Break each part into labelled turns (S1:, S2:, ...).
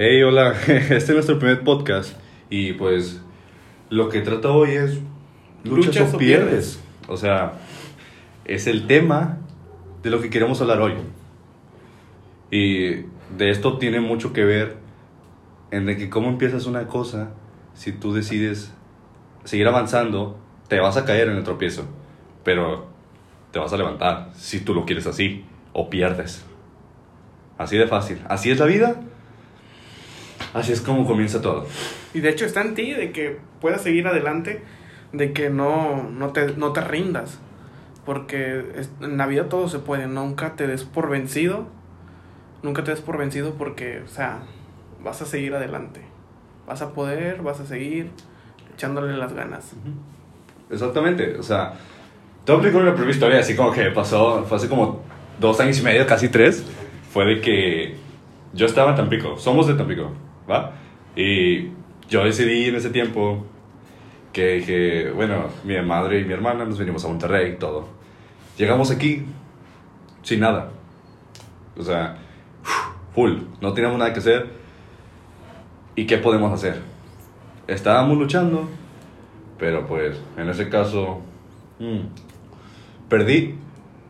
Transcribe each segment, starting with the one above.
S1: Hey, hola, este es nuestro primer podcast y pues lo que trata hoy es luchas,
S2: Luchas
S1: o
S2: o
S1: pierdes. O sea, es el tema de lo que queremos hablar hoy. Y de esto tiene mucho que ver en de que cómo empiezas una cosa si tú decides seguir avanzando, te vas a caer en el tropiezo, pero te vas a levantar si tú lo quieres así o pierdes. Así de fácil. Así es la vida. Así es como comienza todo.
S2: Y de hecho está en ti de que puedas seguir adelante, de que no, no, te, no te rindas. Porque en la vida todo se puede, nunca te des por vencido. Nunca te des por vencido porque, o sea, vas a seguir adelante. Vas a poder, vas a seguir echándole las ganas.
S1: Exactamente. O sea, te voy a explicar una primera historia así como que pasó, fue hace como dos años y medio, casi tres. Fue de que yo estaba en Tampico, somos de Tampico, ¿va? Y yo decidí en ese tiempo que dije, bueno, mi madre y mi hermana nos venimos a Monterrey y todo. Llegamos aquí sin nada. O sea, full, no teníamos nada que hacer. ¿Y qué podemos hacer? Estábamos luchando, pero pues en ese caso, mm, perdí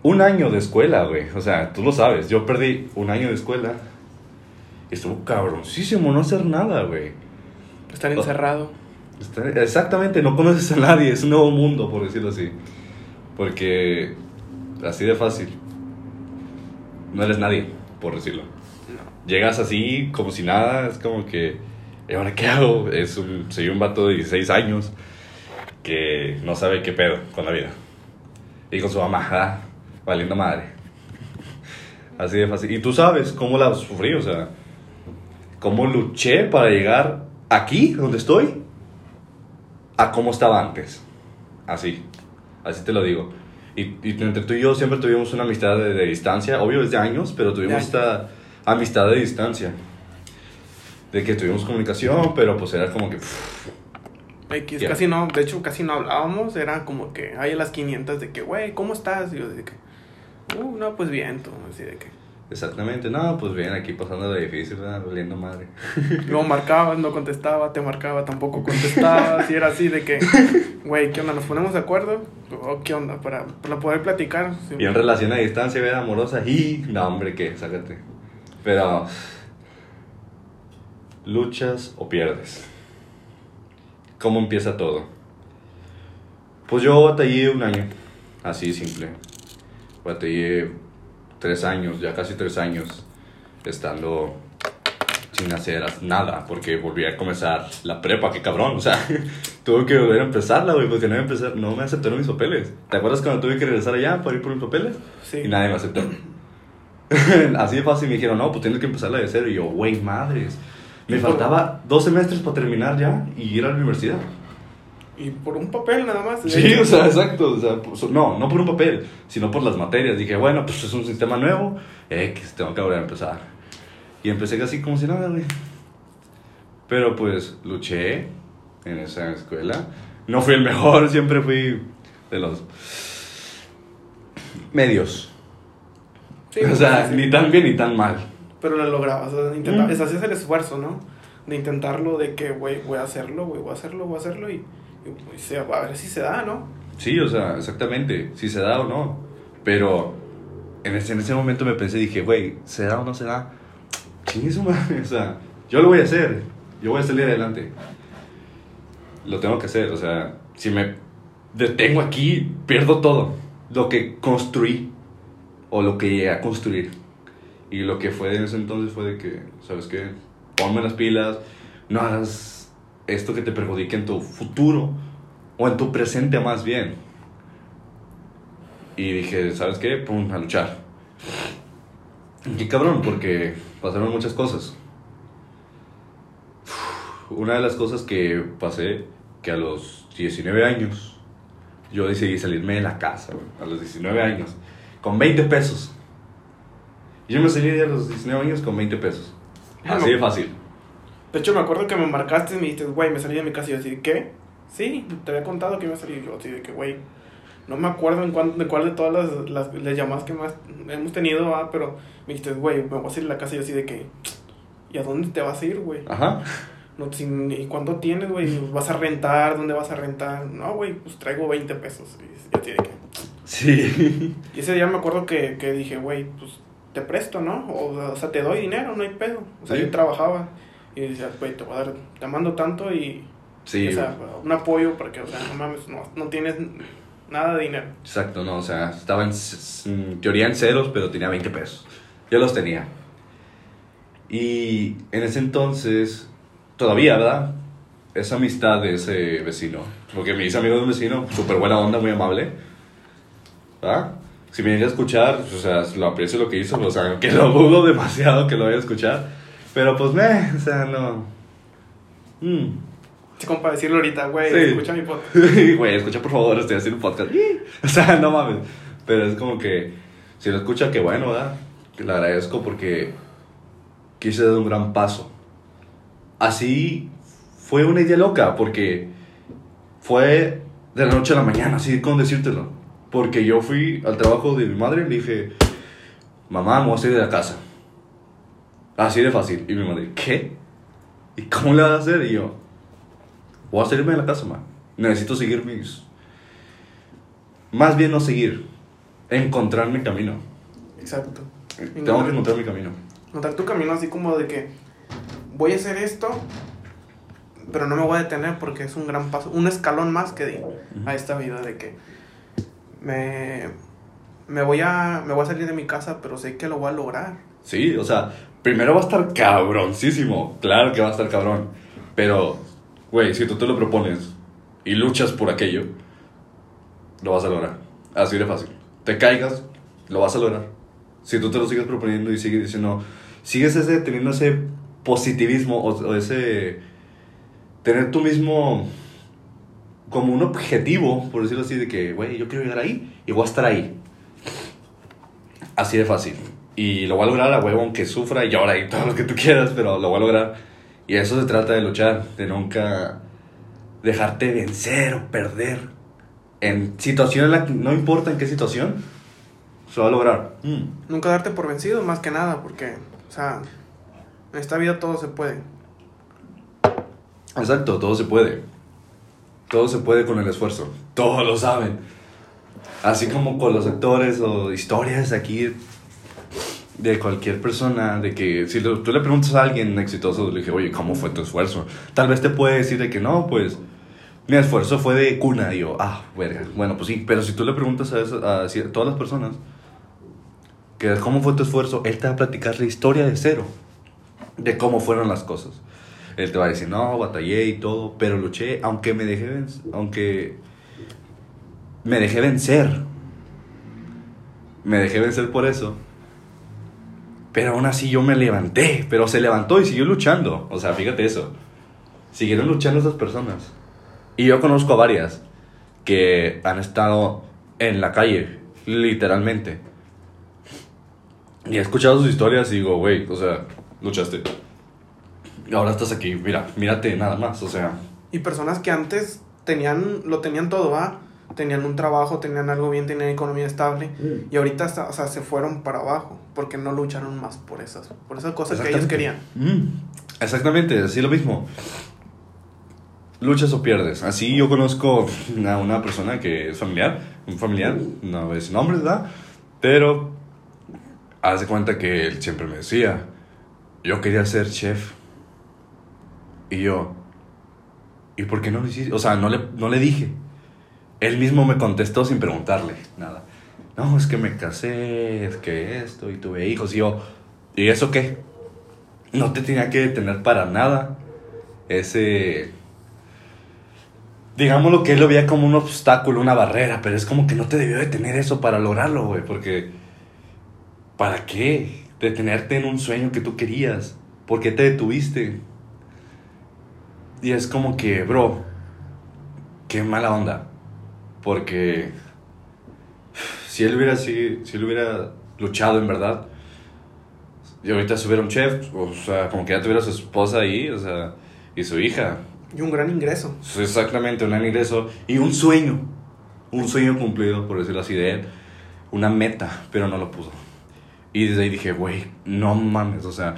S1: un año de escuela, güey. O sea, tú lo sabes, yo perdí un año de escuela. Estuvo cabroncísimo no hacer nada, güey.
S2: Estar encerrado.
S1: Está- Exactamente, no conoces a nadie, es un nuevo mundo, por decirlo así. Porque así de fácil. No eres nadie, por decirlo. Llegas así, como si nada, es como que, ¿y ahora qué hago? Es un, soy un vato de 16 años que no sabe qué pedo con la vida. Y con su mamá, ah, valiendo madre. Así de fácil. Y tú sabes cómo la sufrí, o sea, cómo luché para llegar aquí, donde estoy, a cómo estaba antes. Así, así te lo digo. Y, y entre tú y yo siempre tuvimos una amistad de, de distancia, obvio desde años, pero tuvimos
S2: De
S1: esta amistad de distancia. De que tuvimos comunicación, pero pues era como que... pff,
S2: X,
S1: Ya.
S2: casi no, de hecho casi no hablábamos, era como que hay a las 500 de que, güey, ¿cómo estás? Y yo de que, uh, no, pues bien, tú, así de que.
S1: Exactamente, no, pues bien, aquí pasando de difícil, ¿verdad? Madre.
S2: Luego marcabas, no contestaba, te marcaba, tampoco contestabas, y era así de que, güey, ¿qué onda? ¿Nos ponemos de acuerdo? ¿O qué onda? Para, para poder platicar. Sí.
S1: Y en relación a distancia, vida amorosa, y no, hombre, ¿qué? Sácate. Pero, luchas o pierdes. ¿Cómo empieza todo? Pues yo batallé un año, así simple. Batallé tres años, ya casi tres años, estando sin hacer nada, porque volví a comenzar la prepa, qué cabrón, o sea, tuve que volver a empezarla, güey, porque no, empezar, no me aceptaron mis papeles. ¿Te acuerdas cuando tuve que regresar allá para ir por mis papeles?
S2: Sí.
S1: Y nadie me aceptó. Así de fácil me dijeron, no, pues tienes que empezarla de cero. Y yo, güey, madres. Me faltaba dos semestres para terminar ya y ir a la universidad.
S2: Y por un papel nada más.
S1: Sí,
S2: hecho.
S1: o sea, exacto. O sea, pues, no, no por un papel, sino por las materias. Dije, bueno, pues es un sistema nuevo, X, tengo que volver a empezar. Y empecé casi como si nada, güey. Pero pues luché en esa escuela. No fui el mejor, siempre fui de los medios.
S2: Sí,
S1: o sea,
S2: sí.
S1: ni tan bien ni tan mal.
S2: Pero lo lograbas, o sea, intenta-
S1: Mm.
S2: es- hacías el esfuerzo, ¿no? De intentarlo, de que, güey, voy a hacerlo, güey, voy a hacerlo, voy a hacerlo, y, y, se- a ver si se da, ¿no?
S1: Sí, o sea, exactamente, si se da o no. Pero en ese, en ese momento me pensé, dije, güey, ¿se da o no se da? Chingue su madre, o sea, yo lo voy a hacer, yo voy a salir adelante. Lo tengo que hacer, o sea, si me detengo aquí, pierdo todo. Lo que construí o lo que llegué a construir. Y lo que fue en ese entonces fue de que, ¿sabes qué? Ponme las pilas, no hagas esto que te perjudique en tu futuro o en tu presente más bien. Y dije, ¿sabes qué? Pum, a luchar. Y qué cabrón, porque pasaron muchas cosas. Una de las cosas que pasé, que a los 19 años, yo decidí salirme de la casa, a los 19 años, con 20 pesos. Yo me salí de a los 19 años con 20 pesos. Así de fácil.
S2: De hecho, me acuerdo que me marcaste y me dijiste, güey, me salí de mi casa y yo así, ¿qué? Sí, te había contado que me salí. Y yo así de que, güey, no me acuerdo en cuán- de cuál de todas las, las, las llamadas que más hemos tenido, ah, pero me dijiste, güey, me voy a salir de la casa y yo así de que, ¿y a dónde te vas a ir, güey?
S1: Ajá.
S2: No, sin- ¿Y cuánto tienes, güey? ¿Vas a rentar? ¿Dónde vas a rentar? No, güey, pues traigo 20 pesos. Y ya tiene que...
S1: Sí.
S2: Y ese día me acuerdo que, que dije, güey, pues te presto, ¿no? O, o sea, te doy dinero, no hay pedo. O sea,
S1: Sí.
S2: yo trabajaba y decía, güey, te voy a dar, te mando tanto y,
S1: Sí.
S2: o sea, un apoyo porque, o sea, no mames, no, no tienes nada de dinero.
S1: Exacto, no, o sea, estaba en, en teoría en ceros, pero tenía 20 pesos. Yo los tenía. Y en ese entonces, todavía, ¿verdad? Esa amistad de ese vecino, porque me hice amigo de un vecino, súper buena onda, muy amable, ¿verdad? Si me viene a escuchar, o sea, lo aprecio lo que hizo, o sea, que lo dudo demasiado que lo vaya a escuchar, pero pues, me, o sea, no. Mm.
S2: Es como para decirlo ahorita, güey,
S1: Sí.
S2: escucha mi podcast.
S1: Güey, escucha por favor, estoy haciendo un podcast. O sea, no mames. Pero es como que, si lo escucha, que bueno, ¿verdad? Que le agradezco porque quise dar un gran paso. Así fue una idea loca, porque fue de la noche a la mañana, así como decírtelo. Porque yo fui al trabajo de mi madre y le dije, mamá, me voy a salir de la casa. Así de fácil. Y mi madre, ¿qué? ¿Y cómo le vas a hacer? Y yo, voy a salirme de la casa, ma. Necesito seguir mis... Más bien no seguir, encontrar mi camino.
S2: Exacto.
S1: Tengo que encontrar mi camino.
S2: Notar tu camino así como de que voy a hacer esto, pero no me voy a detener porque es un gran paso, un escalón más que di a esta vida de que me, me, voy a, me voy a salir de mi casa, pero sé que lo voy a lograr.
S1: Sí, o sea, primero va a estar cabroncísimo. Claro que va a estar cabrón. Pero, güey, si tú te lo propones y luchas por aquello, lo vas a lograr. Así de fácil. Te caigas, lo vas a lograr. Si tú te lo sigues proponiendo y sigues diciendo, sigues ese, teniendo ese positivismo o, o ese. tener tú mismo como un objetivo, por decirlo así, de que, güey, yo quiero llegar ahí y voy a estar ahí. Así de fácil. Y lo voy a lograr a huevo, aunque sufra y llora y todo lo que tú quieras, pero lo voy a lograr. Y eso se trata de luchar, de nunca dejarte vencer o perder. En situaciones, en la que- no importa en qué situación, se va a lograr. Mm.
S2: Nunca darte por vencido, más que nada, porque, o sea, en esta vida todo se puede.
S1: Exacto, todo se puede. Todo se puede con el esfuerzo. Todos lo saben. Así como con los actores o historias aquí de cualquier persona, de que si lo- tú le preguntas a alguien exitoso, le dije, oye, ¿cómo fue tu esfuerzo? Tal vez te puede decir de que no, pues mi esfuerzo fue de cuna. Y yo, ah, verga. Bueno, pues sí, pero si tú le preguntas a, a todas las personas que cómo fue tu esfuerzo, él te va a platicar la historia de cero, de cómo fueron las cosas. Él te va a decir, no, batallé y todo, pero luché, aunque me dejé vencer, aunque me dejé vencer. Me dejé vencer por eso. Pero aún así yo me levanté, pero se levantó y siguió luchando. O sea, fíjate eso. Siguieron luchando esas personas. Y yo conozco a varias que han estado en la calle, literalmente. Y he escuchado sus historias y digo, güey, o sea, luchaste. Y ahora estás aquí, mira, mírate nada más, o sea.
S2: Y personas que antes tenían, lo tenían todo, ¿va? Tenían un trabajo, tenían algo bien, tenían economía estable. Y ahorita, o sea, se fueron para abajo porque no lucharon más por esas, por esas cosas que ellos querían.
S1: Mm, exactamente, así lo mismo. Luchas o pierdes. Así yo conozco a una persona que es familiar, un familiar, no voy a decir nombres, ¿verdad? Pero haz de cuenta que él siempre me decía, yo quería ser chef. Y yo, ¿y por qué no lo hiciste? O sea, no le, no le dije. Él mismo me contestó sin preguntarle nada. No, es que me casé, es que esto, y tuve hijos. Y yo, ¿y eso qué? No te tenía que detener para nada. Ese. Digámoslo que él lo veía como un obstáculo, una barrera, pero es como que no te debió detener eso para lograrlo, güey, porque. ¿Para qué? Detenerte en un sueño que tú querías. ¿Por qué te detuviste? Y es como que, bro, qué mala onda. Porque si él hubiera, si, si él hubiera luchado en verdad, y ahorita hubiera un chef, o sea, como que ya tuviera su esposa ahí, o sea, y su hija.
S2: Y un gran ingreso.
S1: Exactamente, un gran ingreso y un sueño. Un sueño cumplido, por decirlo así, de él. Una meta, pero no lo pudo. Y desde ahí dije, güey, no mames, o sea,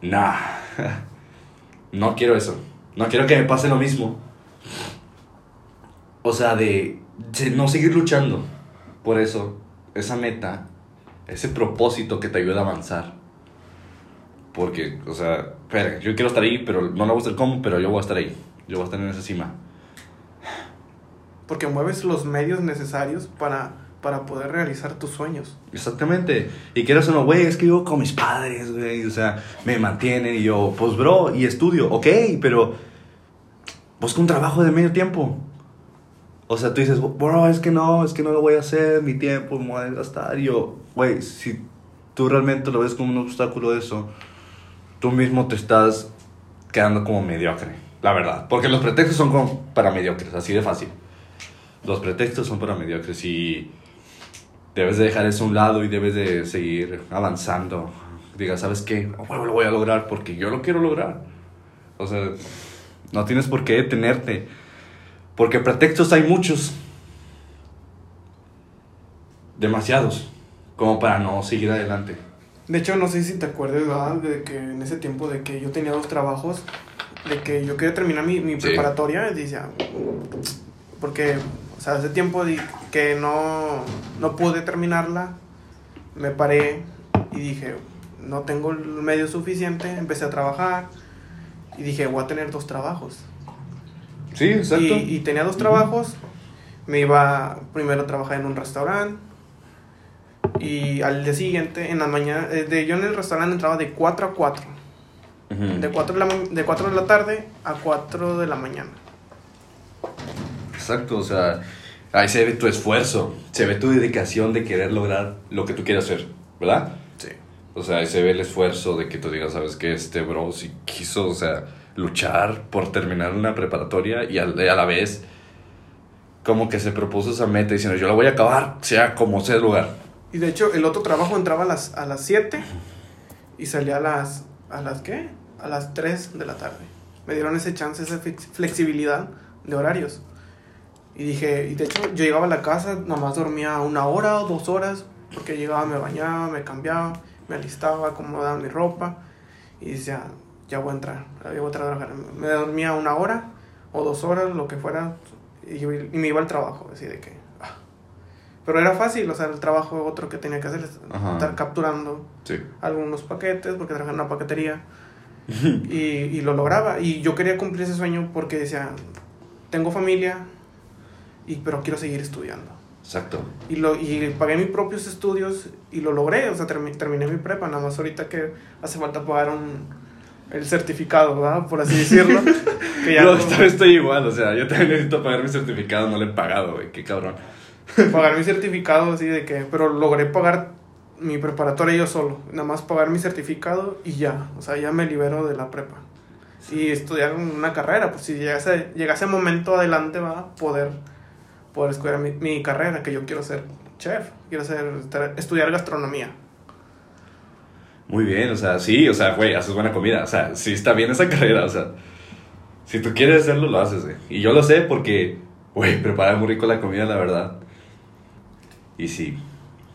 S1: nah, no quiero eso. No quiero que me pase lo mismo. O sea, de no seguir luchando por eso, esa meta, ese propósito que te ayuda a avanzar. Porque, o sea, espera, yo quiero estar ahí, pero no me gusta el cómo, pero yo voy a estar ahí. Yo voy a estar en esa cima.
S2: Porque mueves los medios necesarios para, para poder realizar tus sueños.
S1: Exactamente. Y quieras o no, güey, es que vivo con mis padres, güey. O sea, me mantienen y yo, pues, bro, y estudio. Ok, pero busca un trabajo de medio tiempo. O sea, tú dices, bro, es que no, es que no lo voy a hacer, mi tiempo me voy a gastar. Y yo, güey, si tú realmente lo ves como un obstáculo eso, tú mismo te estás quedando como mediocre, la verdad. Porque los pretextos son como para mediocres, así de fácil. Los pretextos son para mediocres y debes de dejar eso a un lado y debes de seguir avanzando. Diga, ¿sabes qué? A huevo lo voy a lograr porque yo lo quiero lograr. O sea, no tienes por qué detenerte. Porque pretextos hay muchos. Demasiados. Como para no seguir adelante.
S2: De hecho, no sé si te acuerdas, ¿verdad? De que en ese tiempo de que yo tenía dos trabajos, de que yo quería terminar mi, mi
S1: Sí.
S2: preparatoria, decía, porque, o sea, hace tiempo di- que no, no pude terminarla, me paré y dije, no tengo el medio suficiente, empecé a trabajar y dije, voy a tener dos trabajos.
S1: Sí, exacto.
S2: Y, y tenía dos trabajos. Me iba primero a trabajar en un restaurante. Y al día siguiente, en la mañana, eh, de, yo en el restaurante entraba de 4 a 4.
S1: Ujú.
S2: De 4 de, la, de 4 de la tarde a 4 de la mañana.
S1: Exacto, o sea, ahí se ve tu esfuerzo, se ve tu dedicación de querer lograr lo que tú quieres hacer, ¿verdad?
S2: Sí.
S1: O sea, ahí se ve el esfuerzo de que tú digas, sabes que este bro sí quiso, o sea, luchar por terminar una preparatoria y al- a la vez como que se propuso esa meta diciendo, yo la voy a acabar, sea como sea el lugar.
S2: Y de hecho, el otro trabajo entraba a las, a las 7 y salía a las, ¿a las qué? A las 3 de la tarde. Me dieron ese chance, esa flex- flexibilidad de horarios. Y dije, y de hecho, yo llegaba a la casa, nomás dormía una hora o dos horas, porque llegaba, me bañaba, me cambiaba, me alistaba, acomodaba mi ropa, y decía, ya voy a entrar, ya voy a trabajar. Me dormía una hora o dos horas, lo que fuera, y, y me iba al trabajo, así de que... ah. Pero era fácil, o sea, el trabajo otro que tenía que hacer es
S1: Ajá.
S2: estar capturando
S1: Sí.
S2: algunos paquetes, porque trabajaba en una paquetería, y, y lo lograba. Y yo quería cumplir ese sueño porque decía, tengo familia, y, pero quiero seguir estudiando.
S1: Exacto.
S2: Y, lo, y pagué mis propios estudios y lo logré, o sea, termi- terminé mi prepa, nada más ahorita que hace falta pagar un, el certificado, ¿verdad? Por así decirlo. que ya
S1: Yo
S2: no-
S1: estoy igual, o sea, yo también necesito pagar mi certificado, no lo he pagado, güey, qué cabrón.
S2: pagar mi certificado, así de que, pero logré pagar mi preparatoria yo solo, nada más pagar mi certificado y ya, o sea, ya me libero de la prepa. Y estudiar una carrera, pues si llegase, llegase momento adelante va a poder, poder estudiar mi, mi carrera, que yo quiero ser chef, quiero ser, estudiar gastronomía.
S1: Muy bien, o sea, sí, o sea, güey, haces buena comida, o sea, sí está bien esa carrera, o sea, si tú quieres hacerlo, lo haces, güey. Y yo lo sé porque, güey, prepara muy rico la comida, la verdad. Y sí,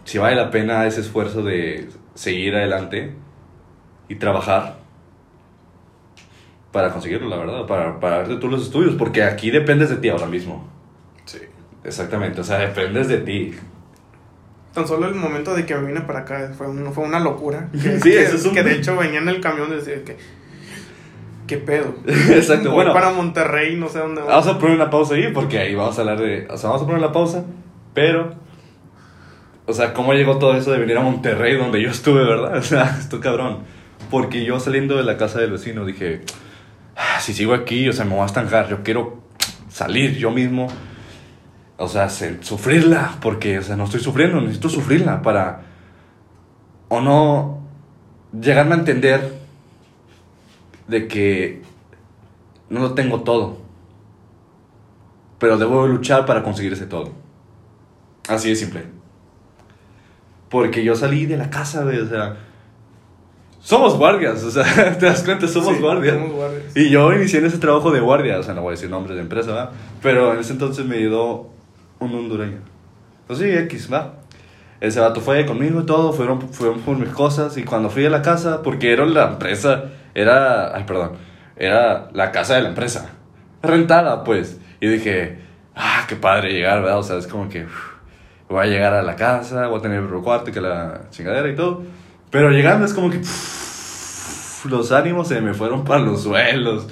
S1: sí vale la pena ese esfuerzo de seguir adelante y trabajar para conseguirlo, la verdad, para, para darte tú los estudios, porque aquí dependes de ti ahora mismo.
S2: Sí.
S1: Exactamente, o sea, dependes de ti.
S2: Tan solo el momento de que me vine para acá fue, un- fue una locura. Que,
S1: Sí,
S2: que-
S1: eso es un-
S2: que de hecho venía en el camión y decía que, ¿qué pedo?
S1: Exacto,
S2: Voy
S1: bueno.
S2: para Monterrey, no sé dónde voy.
S1: Vamos a poner una pausa ahí porque ahí vamos a hablar de. O sea, vamos a poner la pausa, pero. O sea, ¿cómo llegó todo eso de venir a Monterrey donde yo estuve, verdad? O sea, esto cabrón. Porque yo saliendo de la casa del vecino dije, "Ah, si sigo aquí, o sea, me voy a estancar. Yo quiero salir yo mismo. O sea, se- sufrirla, porque, o sea, no estoy sufriendo, necesito sufrirla para. O no llegarme a entender de que no lo tengo todo. Pero debo luchar para conseguir ese todo. Así de simple. Porque yo salí de la casa, güey, o sea. Somos guardias, o sea, te das cuenta, somos
S2: Sí,
S1: guardias.
S2: somos guardias.
S1: Y yo inicié en ese trabajo de guardia, o sea, no voy a decir nombres de empresa, ¿va? Pero en ese entonces me ayudó un hondureño. Pues sí, X, ¿va? ese vato fue conmigo y todo, fueron, fueron por mis cosas. Y cuando fui a la casa, porque era la empresa, era, ay, perdón, era la casa de la empresa, rentada, pues. Y dije, ah, qué padre llegar, ¿verdad? O sea, es como que voy a llegar a la casa, voy a tener el cuarto que la chingadera y todo. Pero llegando es como que los ánimos se me fueron para los suelos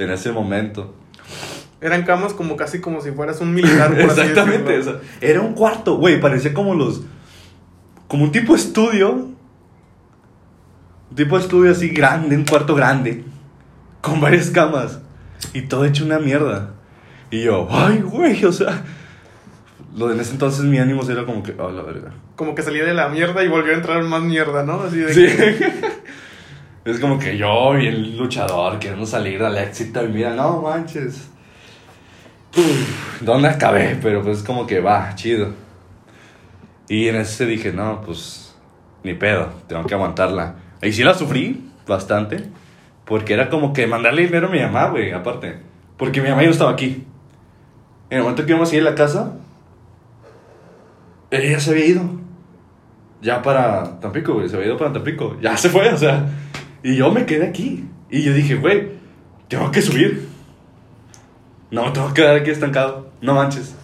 S1: en ese momento.
S2: Eran camas como casi como si fueras un militar, por así
S1: Exactamente, sea, era un cuarto, güey, parecía como los. Como un tipo estudio. Un tipo estudio así grande, un cuarto grande. Con varias camas. Y todo hecho una mierda. Y yo, ay, güey, o sea. Lo de en ese entonces mi ánimo era como que, oh, la verga.
S2: Como que salía de la mierda y volvió a entrar más mierda, ¿no? Así de
S1: Sí.
S2: que-
S1: es como que yo, bien luchador, queriendo salir al éxito. Y mira, no manches. ¿Dónde acabé? Pero pues como que va, chido. Y en ese dije, no, pues ni pedo, tengo que aguantarla. Y sí la sufrí bastante. Porque era como que mandarle dinero a mi mamá, güey, aparte. Porque mi mamá ya no estaba aquí. En el momento que íbamos a ir a la casa, ella se había ido. Ya para Tampico, güey, se había ido para Tampico. Ya se fue, o sea. Y yo me quedé aquí. Y yo dije, güey, tengo que subir. No tengo que quedar aquí estancado. No manches.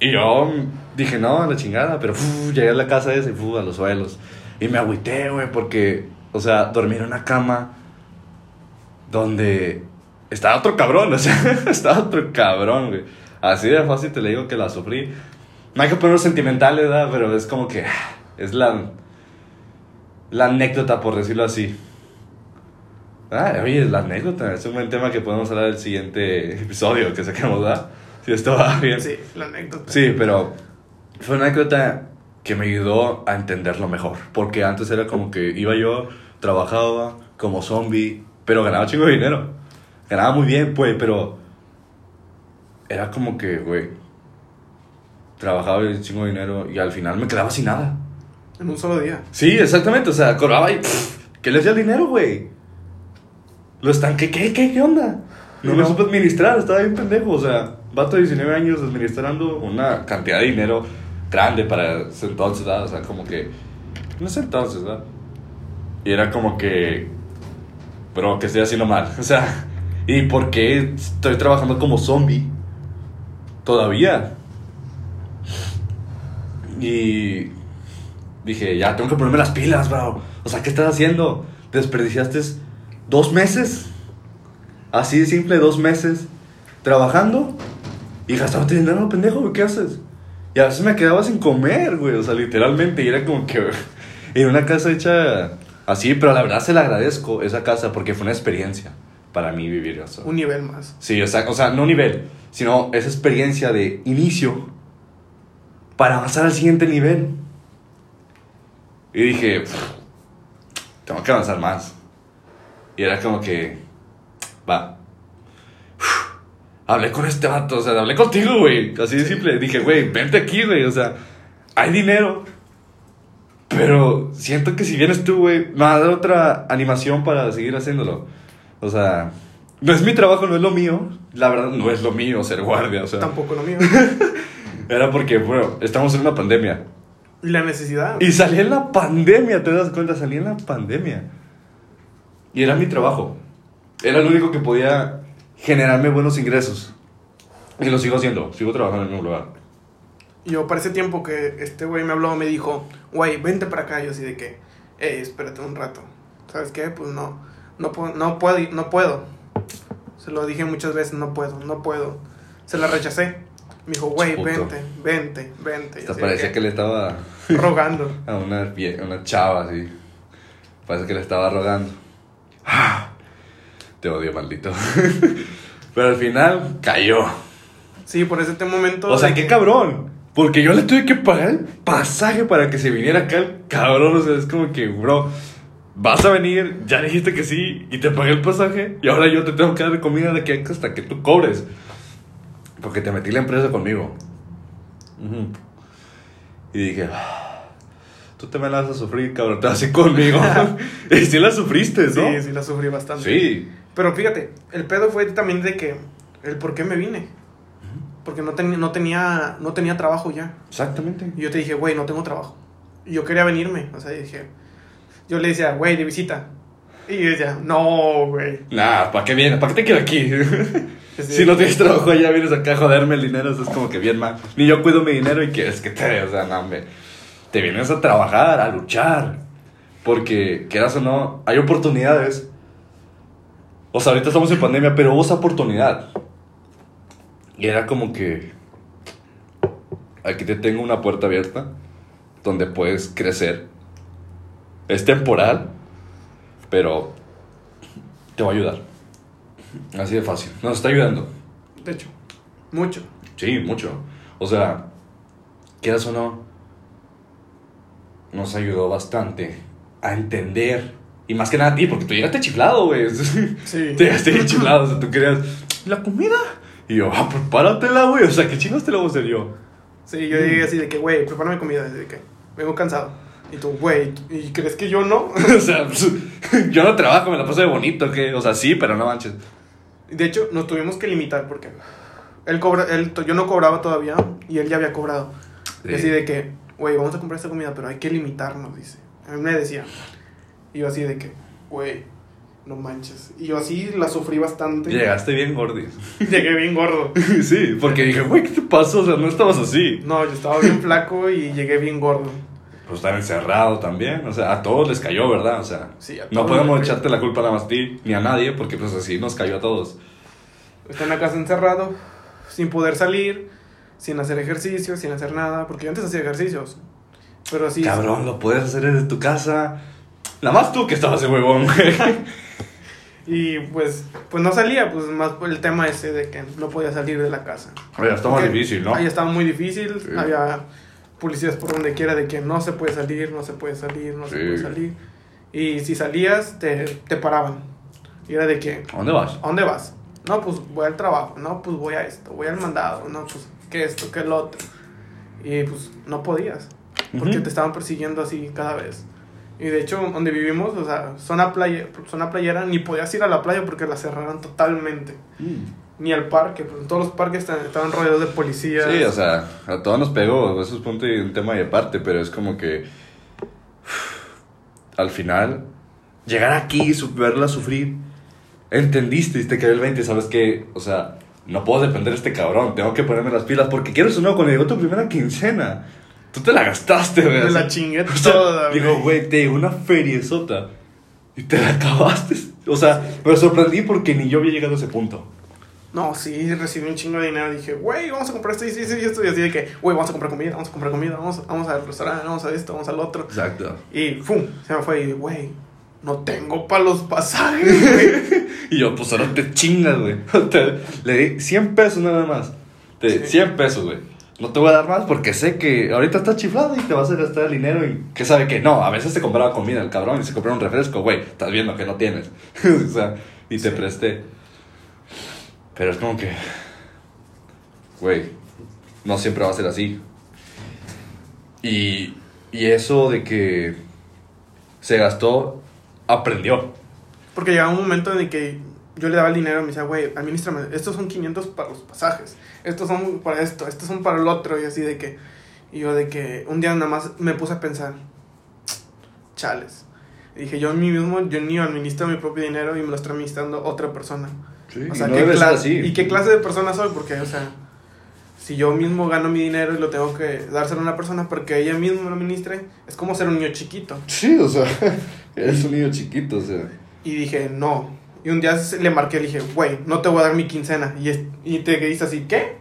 S1: Y yo dije, no, a la chingada. Pero fu, llegué a la casa esa y a los suelos. Y me agüité, güey, porque, o sea, dormir en una cama donde estaba otro cabrón, o sea, estaba otro cabrón, güey. Así de fácil te le digo que la sufrí. No hay que ponernos sentimentales, ¿verdad? Pero es como que ah, es la, la anécdota, por decirlo así. Ah, oye, la anécdota, es un buen tema que podemos hablar del siguiente episodio que saquemos, ¿verdad? Si esto va bien.
S2: Sí, la anécdota.
S1: Sí, pero fue una anécdota que me ayudó a entenderlo mejor. Porque antes era como que iba yo, trabajaba como zombie, pero ganaba chingo de dinero. Ganaba muy bien, pues, pero era como que, güey, trabajaba y chingo de dinero y al final me quedaba sin nada.
S2: En un solo día.
S1: Sí, exactamente, o sea, cobraba y, pff, ¿qué le hacía el dinero, güey? Lo estanqué, ¿qué, qué, qué onda? No,
S2: Y
S1: me
S2: no.
S1: supe administrar, estaba bien pendejo, o sea, vato de 19 años administrando una cantidad de dinero grande para ese entonces, ¿verdad? O sea, como que, no ese entonces, ¿verdad? Y era como que, bro, ¿qué estoy haciendo mal? O sea, ¿y por qué estoy trabajando como zombie? Todavía. Y dije, ya tengo que ponerme las pilas, bro. O sea, ¿qué estás haciendo? Desperdiciaste dos meses. Así de simple, dos meses. Trabajando y gastándote dinero, pendejo, güey, ¿qué haces? Y a veces me quedaba sin comer, güey. O sea, literalmente. Y era como que en una casa hecha así, pero la verdad se la agradezco esa casa porque fue una experiencia para mí vivir eso.
S2: Un nivel más.
S1: Sí, o sea, o sea, no nivel, sino esa experiencia de inicio para avanzar al siguiente nivel. Y dije, "Pff, tengo que avanzar más. Y era como que, va. Uf, Hablé con este vato, o sea, hablé contigo, güey. Así de simple. Dije, güey, vente aquí, güey. O sea, hay dinero. Pero siento que si vienes tú, güey, me va a dar otra animación para seguir haciéndolo. O sea, no es mi trabajo, no es lo mío. La verdad, no es lo mío ser guardia. O sea,
S2: Tampoco lo mío.
S1: era porque, bueno, estamos en una pandemia.
S2: la necesidad.
S1: Y salí en la pandemia, ¿te das cuenta? Salí en la pandemia. Y era mi trabajo. Era lo único que podía generarme buenos ingresos. Y lo sigo haciendo. Sigo trabajando en el mismo lugar.
S2: Yo para ese tiempo que este güey me habló, me dijo, güey, vente para acá. Yo así de que, eh, espérate un rato. ¿Sabes qué? Pues no, no puedo, no puedo, no puedo. Se lo dije muchas veces, no puedo, no puedo. Se la rechacé. Me dijo, güey, vente, vente, vente.
S1: Hasta parecía que le estaba
S2: Rogando.
S1: a una, a una chava así. Parece que le estaba rogando. Te odio, maldito. Pero al final cayó.
S2: Sí, por ese momento.
S1: O sea, qué
S2: que-
S1: cabrón. Porque yo le tuve que pagar el pasaje para que se viniera acá el cabrón. O sea, es como que, bro, vas a venir, ya dijiste que sí, y te pagué el pasaje, y ahora yo te tengo que dar comida de aquí hasta que tú cobres. Porque te metí la empresa conmigo. Y dije, "Ah, tú te me la vas a sufrir, cabrón, te vas a ir conmigo. y sí la sufriste, ¿no?
S2: Sí, sí, la sufrí bastante.
S1: Sí.
S2: Pero fíjate, el pedo fue también de que, el por qué me vine. Porque no, ten- no, tenía, no tenía trabajo ya.
S1: Exactamente.
S2: Y yo te dije, güey, no tengo trabajo. Y yo quería venirme, o sea, dije, yo le decía, güey, de visita. Y yo decía, no, güey.
S1: Nah, ¿para qué vienes? ¿Para qué te quiero aquí?
S2: Sí.
S1: si no tienes trabajo allá, vienes acá a joderme el dinero, eso es como que bien mal. Ni yo cuido mi dinero y quieres que te... O sea, no, hombre. Te vienes a trabajar, a luchar. Porque, quieras o no, hay oportunidades. O sea, ahorita estamos en pandemia, pero hubo esa oportunidad. Y era como que... Aquí te tengo una puerta abierta donde puedes crecer. Es temporal, pero te va a ayudar. Así de fácil. Nos está ayudando.
S2: De hecho, mucho.
S1: Sí, mucho. O sea, quieras o no, nos ayudó bastante a entender. Y más que nada a ti, porque tú llegaste chiflado, güey.
S2: Sí.
S1: Te llegaste chiflado. O sea, tú querías, ¿la comida? Y yo, ah, prepáratela, güey. O sea, ¿qué chinos te lo voy a hacer yo?
S2: Sí, yo llegué así de que, güey, prepárame comida, así de que, vengo cansado. Y tú, güey, ¿y crees que yo no?
S1: o sea, pues, yo no trabajo, me la paso de bonito, ¿qué? O sea, sí, pero no manches.
S2: De hecho, nos tuvimos que limitar porque él cobra, él, yo no cobraba todavía y él ya había cobrado. Y
S1: Sí.
S2: así de que, güey, vamos a comprar esta comida, pero hay que limitarnos, dice. A mí me decía. Y yo así de que, güey, no manches. Y yo así la sufrí bastante.
S1: Llegaste bien gordis.
S2: Llegué bien gordo.
S1: sí, porque dije, güey, ¿qué te pasó? O sea, no estabas así.
S2: No, yo estaba bien flaco y llegué bien gordo.
S1: Pues estar encerrado también, o sea, a todos les cayó, ¿verdad? O sea,
S2: Sí, a
S1: no podemos echarte la culpa nada más a ti, ni a nadie, porque pues así nos cayó a todos.
S2: Está en la casa encerrado, sin poder salir, sin hacer ejercicio, sin hacer nada, porque yo antes hacía ejercicios. Pero así.
S1: Cabrón, lo puedes hacer desde tu casa. Nada más tú que estabas de huevón.
S2: Y pues, pues no salía, pues más por el tema ese de que no podía salir de la casa.
S1: Oye, está más
S2: Porque
S1: difícil, ¿no?
S2: Ahí estaba muy difícil,
S1: Sí.
S2: había policías por donde quiera de que no se puede salir, no se puede salir, no se
S1: Sí.
S2: puede salir. Y si salías, te, te paraban. Y era de que,
S1: ¿A dónde vas?
S2: ¿a dónde vas? No, pues voy al trabajo, no, pues voy a esto, voy al mandado, no, pues que esto, que el otro. Y pues no podías, porque te estaban persiguiendo así cada vez. Y de hecho, donde vivimos, o sea, zona, playa, zona playera, ni podías ir a la playa porque la cerraron totalmente.
S1: Mm.
S2: Ni al parque, pues todos los parques estaban, rodeados de policías.
S1: Sí, o sea, a todos nos pegó, eso es punto y un tema y aparte, pero es como que al final llegar aquí, su- verla sufrir, entendiste y te cayó el 20, sabes que, o sea, no puedo depender de este cabrón, tengo que ponerme las pilas porque quiero o no, cuando llegó tu primera quincena, tú te la gastaste, güey.
S2: Me la chingué
S1: O sea,
S2: toda,
S1: Digo, güey, te llegó una feriezota y te la acabaste. O sea, me sorprendí porque ni yo había llegado a ese punto.
S2: No, sí, recibí un chingo de dinero. Dije, güey, vamos a comprar esto y esto y esto. Y así de que, güey, vamos a comprar comida, vamos a comprar comida, vamos, vamos al restaurante, vamos a esto, vamos al otro.
S1: Exacto.
S2: Y, ¡pum! Se me fue y, güey, no tengo para los pasajes, güey.
S1: Y yo, pues ahora te chingas, güey. Le di 100 pesos nada más. Te,
S2: Sí.
S1: 100 pesos, güey. No te voy a dar más porque sé que ahorita estás chiflado y te vas a gastar el dinero y que sabe que no. A veces te compraba comida el cabrón y se compraba un refresco, güey. Estás viendo que no tienes. o sea, y te
S2: Sí.
S1: presté. Pero es como que, güey, no siempre va a ser así. Y, y eso de que se gastó, aprendió.
S2: Porque llegaba un momento en el que yo le daba el dinero y me decía, güey, administrame, estos son 500 para los pasajes, estos son para esto, estos son para el otro. Y así de que, y yo de que un día nada más me puse a pensar, chales. Y dije, yo a mí mismo, yo ni administro mi propio dinero y me lo está administrando otra persona.
S1: Sí,
S2: O sea,
S1: no
S2: ¿qué
S1: así.
S2: ¿y qué clase de persona soy? Porque, o sea, si yo mismo gano mi dinero y lo tengo que dárselo a una persona porque ella misma lo administre, es como ser un niño chiquito.
S1: Sí, o sea, eres un niño chiquito, o sea.
S2: Y dije, no. Y un día le marqué, le dije, güey, no te voy a dar mi quincena. Y, es- y te dices así, ¿qué?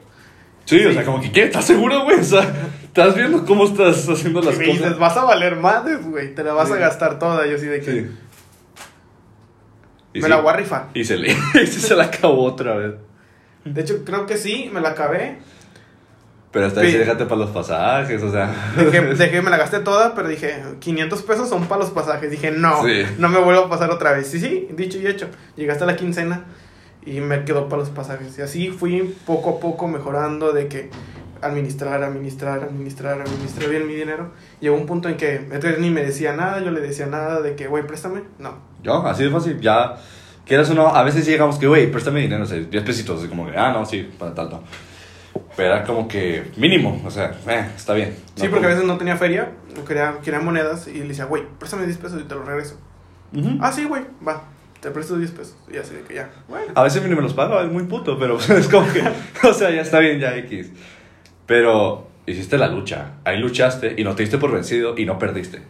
S1: Sí, o sea, como que, ¿qué? ¿Estás seguro, güey? O sea, ¿estás viendo cómo estás haciendo las
S2: y me
S1: cosas?
S2: dices, vas a valer madres, güey, te la vas a gastar toda. Yo así de que,
S1: Sí.
S2: Me
S1: sí,
S2: la voy a rifar.
S1: Y se le, y se la acabó otra vez.
S2: De hecho, creo que sí, me la acabé.
S1: Pero hasta ahí
S2: Sí.
S1: déjate para los pasajes, o sea.
S2: Dejé, dejé, me la gasté toda, pero dije, 500 pesos son para los pasajes. Dije, no,
S1: Sí.
S2: no me vuelvo a pasar otra vez. Sí, sí, dicho y hecho. Llegué hasta la quincena y me quedó para los pasajes. Y así fui poco a poco mejorando de que administrar, administrar, administrar, administrar bien mi dinero. Llegó un punto en que Edgar ni me decía nada, yo le decía nada de que, güey, préstame. No.
S1: Yo, así de fácil, ya. Quieras o no, a veces llegamos que, güey, préstame dinero, o sea, 10 pesitos, así como que, ah, no, sí, para tanto. Pero era como que mínimo, o sea, eh, está bien.
S2: Sí,
S1: No
S2: porque a
S1: como-
S2: veces no tenía feria, o quería, quería monedas y le decía, güey, préstame 10 pesos y te los regreso.
S1: Ujú.
S2: Ah, sí, güey, va, te presto 10 pesos. Y así de que ya, bueno.
S1: A veces ni me los paga, es muy puto, pero es como que, o sea, ya está bien, ya X. Pero hiciste la lucha, ahí luchaste y no te diste por vencido y no perdiste.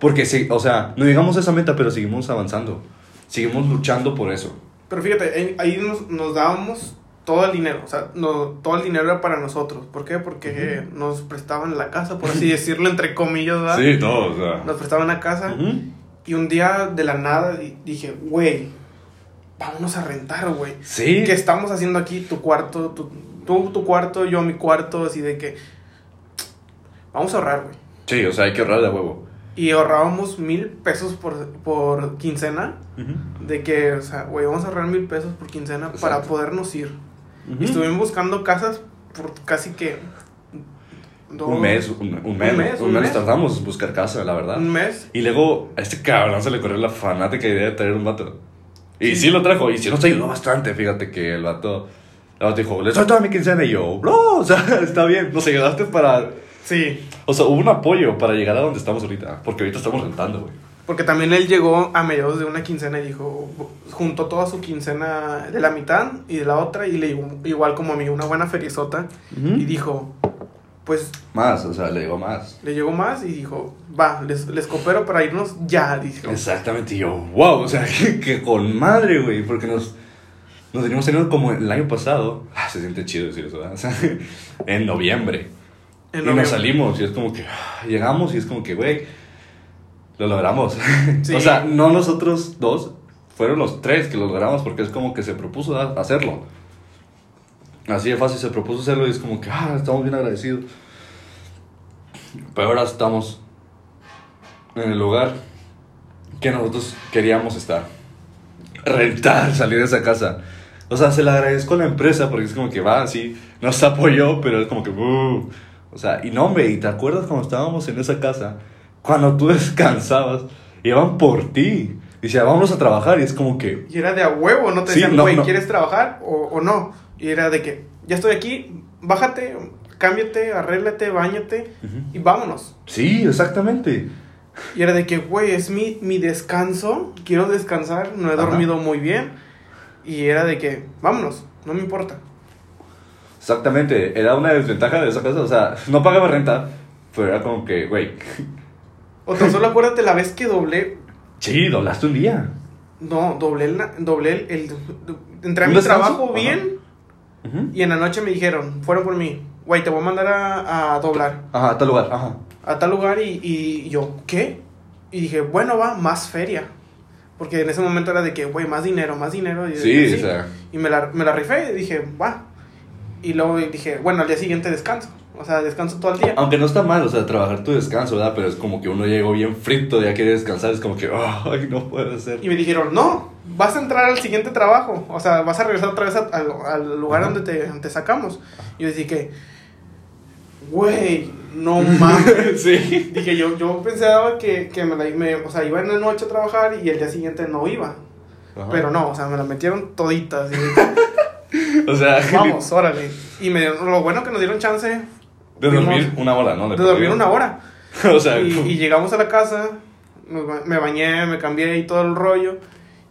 S1: Porque sí, o sea, no llegamos a esa meta, pero seguimos avanzando. Seguimos luchando por eso.
S2: Pero fíjate, ahí nos, nos dábamos todo el dinero, o sea, no, todo el dinero era para nosotros. ¿Por qué? Porque nos prestaban la casa, por así decirlo, entre comillas, ¿verdad?
S1: Sí, no, o sea.
S2: Nos prestaban la casa y un día de la nada di- dije, güey, vámonos a rentar, güey.
S1: Sí.
S2: ¿Qué estamos haciendo aquí? Tu cuarto, tu, tú tu cuarto, yo mi cuarto, así de que vamos a ahorrar, güey.
S1: Sí, o sea, hay que ahorrar de huevo.
S2: Y ahorrábamos mil pesos por, por quincena. De que, o sea, güey, vamos a ahorrar mil pesos por quincena para podernos ir. Y estuvimos buscando casas por casi que... dos-
S1: Un mes, un, un mes,
S2: Un mes,
S1: un mes
S2: mes.
S1: tardamos en buscar casa, la verdad.
S2: Un mes.
S1: Y luego a este cabrón se le ocurrió la fanática idea de traer un vato. Y sí, lo trajo, y sí nos ayudó bastante. Fíjate que el vato, el vato dijo, le doy toda mi quincena. Y yo, bro, o sea, está bien, nos ayudaste para.
S2: Sí.
S1: O sea, hubo un apoyo para llegar a donde estamos ahorita. Porque ahorita estamos rentando, güey.
S2: Porque también él llegó a mediados de una quincena y dijo, juntó toda su quincena de la mitad y de la otra y le dio igual como a mí una buena feriezota y dijo, pues
S1: Más, o sea, le llegó más.
S2: le llegó más y dijo, va, les, les coopero para irnos ya, dijo.
S1: Exactamente, y yo, wow, o sea, que, que con madre, güey, porque nos, nos venimos teniendo como el año pasado. Ah, se siente chido decir eso, ¿verdad? O sea, en noviembre.
S2: En
S1: y
S2: noviembre.
S1: nos salimos y es como que ah, llegamos y es como que, güey, lo logramos.
S2: Sí.
S1: o sea, no nosotros dos, fueron los tres que lo logramos porque es como que se propuso hacerlo. Así de fácil se propuso hacerlo y es como que, ah, estamos bien agradecidos. Pero ahora estamos en el lugar que nosotros queríamos estar. Rentar, salir de esa casa. O sea, se le agradezco a la empresa porque es como que va, sí, nos apoyó, pero es como que, "Uh". o sea, y no, hombre, ¿y te acuerdas cuando estábamos en esa casa? Cuando tú descansabas, iban por ti. Decía, vamos a trabajar, y es como que,
S2: Y era de a huevo, no te
S1: Sí,
S2: decían, güey,
S1: no.
S2: ¿quieres trabajar o, o no? Y era de que, ya estoy aquí, bájate, cámbiate, arréglate, bañate y vámonos.
S1: sí, exactamente.
S2: Y era de que, güey, es mi, mi descanso, quiero descansar, no he
S1: Ajá.
S2: dormido muy bien. Y era de que, vámonos, no me importa.
S1: Exactamente, era una desventaja de esa casa, o sea, no pagaba renta, pero era como que, güey,
S2: O tan solo acuérdate la vez que doblé,
S1: sí, doblaste un día.
S2: no, doblé el, na- doblé el, el- entré a
S1: ¿Un
S2: mi trabajo bien y en la noche me dijeron, fueron por mí, güey, te voy a mandar a, a doblar
S1: Ajá, a tal lugar, ajá.
S2: a tal lugar y, y yo, ¿qué? Y dije, bueno, va, más feria. Porque en ese momento era de que, güey, más dinero, más dinero. Y,
S1: Sí, o sea,
S2: Y me la, me la rifé y dije, va. Y luego dije, bueno, al día siguiente descanso. O sea, descanso todo el día.
S1: aunque no está mal, o sea, trabajar tu descanso, ¿verdad? Pero es como que uno llegó bien frito, ya quiere descansar, es como que, ay, no puede ser.
S2: Y me dijeron, no, vas a entrar al siguiente trabajo. O sea, vas a regresar otra vez a- al, al lugar
S1: Ajá.
S2: donde te, te sacamos. Y yo dije güey, no mames.
S1: sí.
S2: dije, yo, yo pensaba que, que me la me, o sea, iba en la noche a trabajar y el día siguiente no iba.
S1: Ajá.
S2: Pero no, o sea, me la metieron toditas.
S1: O sea,
S2: vamos, órale. Y me, lo bueno que nos dieron chance
S1: de dormir una hora, ¿no?
S2: de dormir una hora.
S1: o sea,
S2: Y, y llegamos a la casa, me bañé, me cambié y todo el rollo.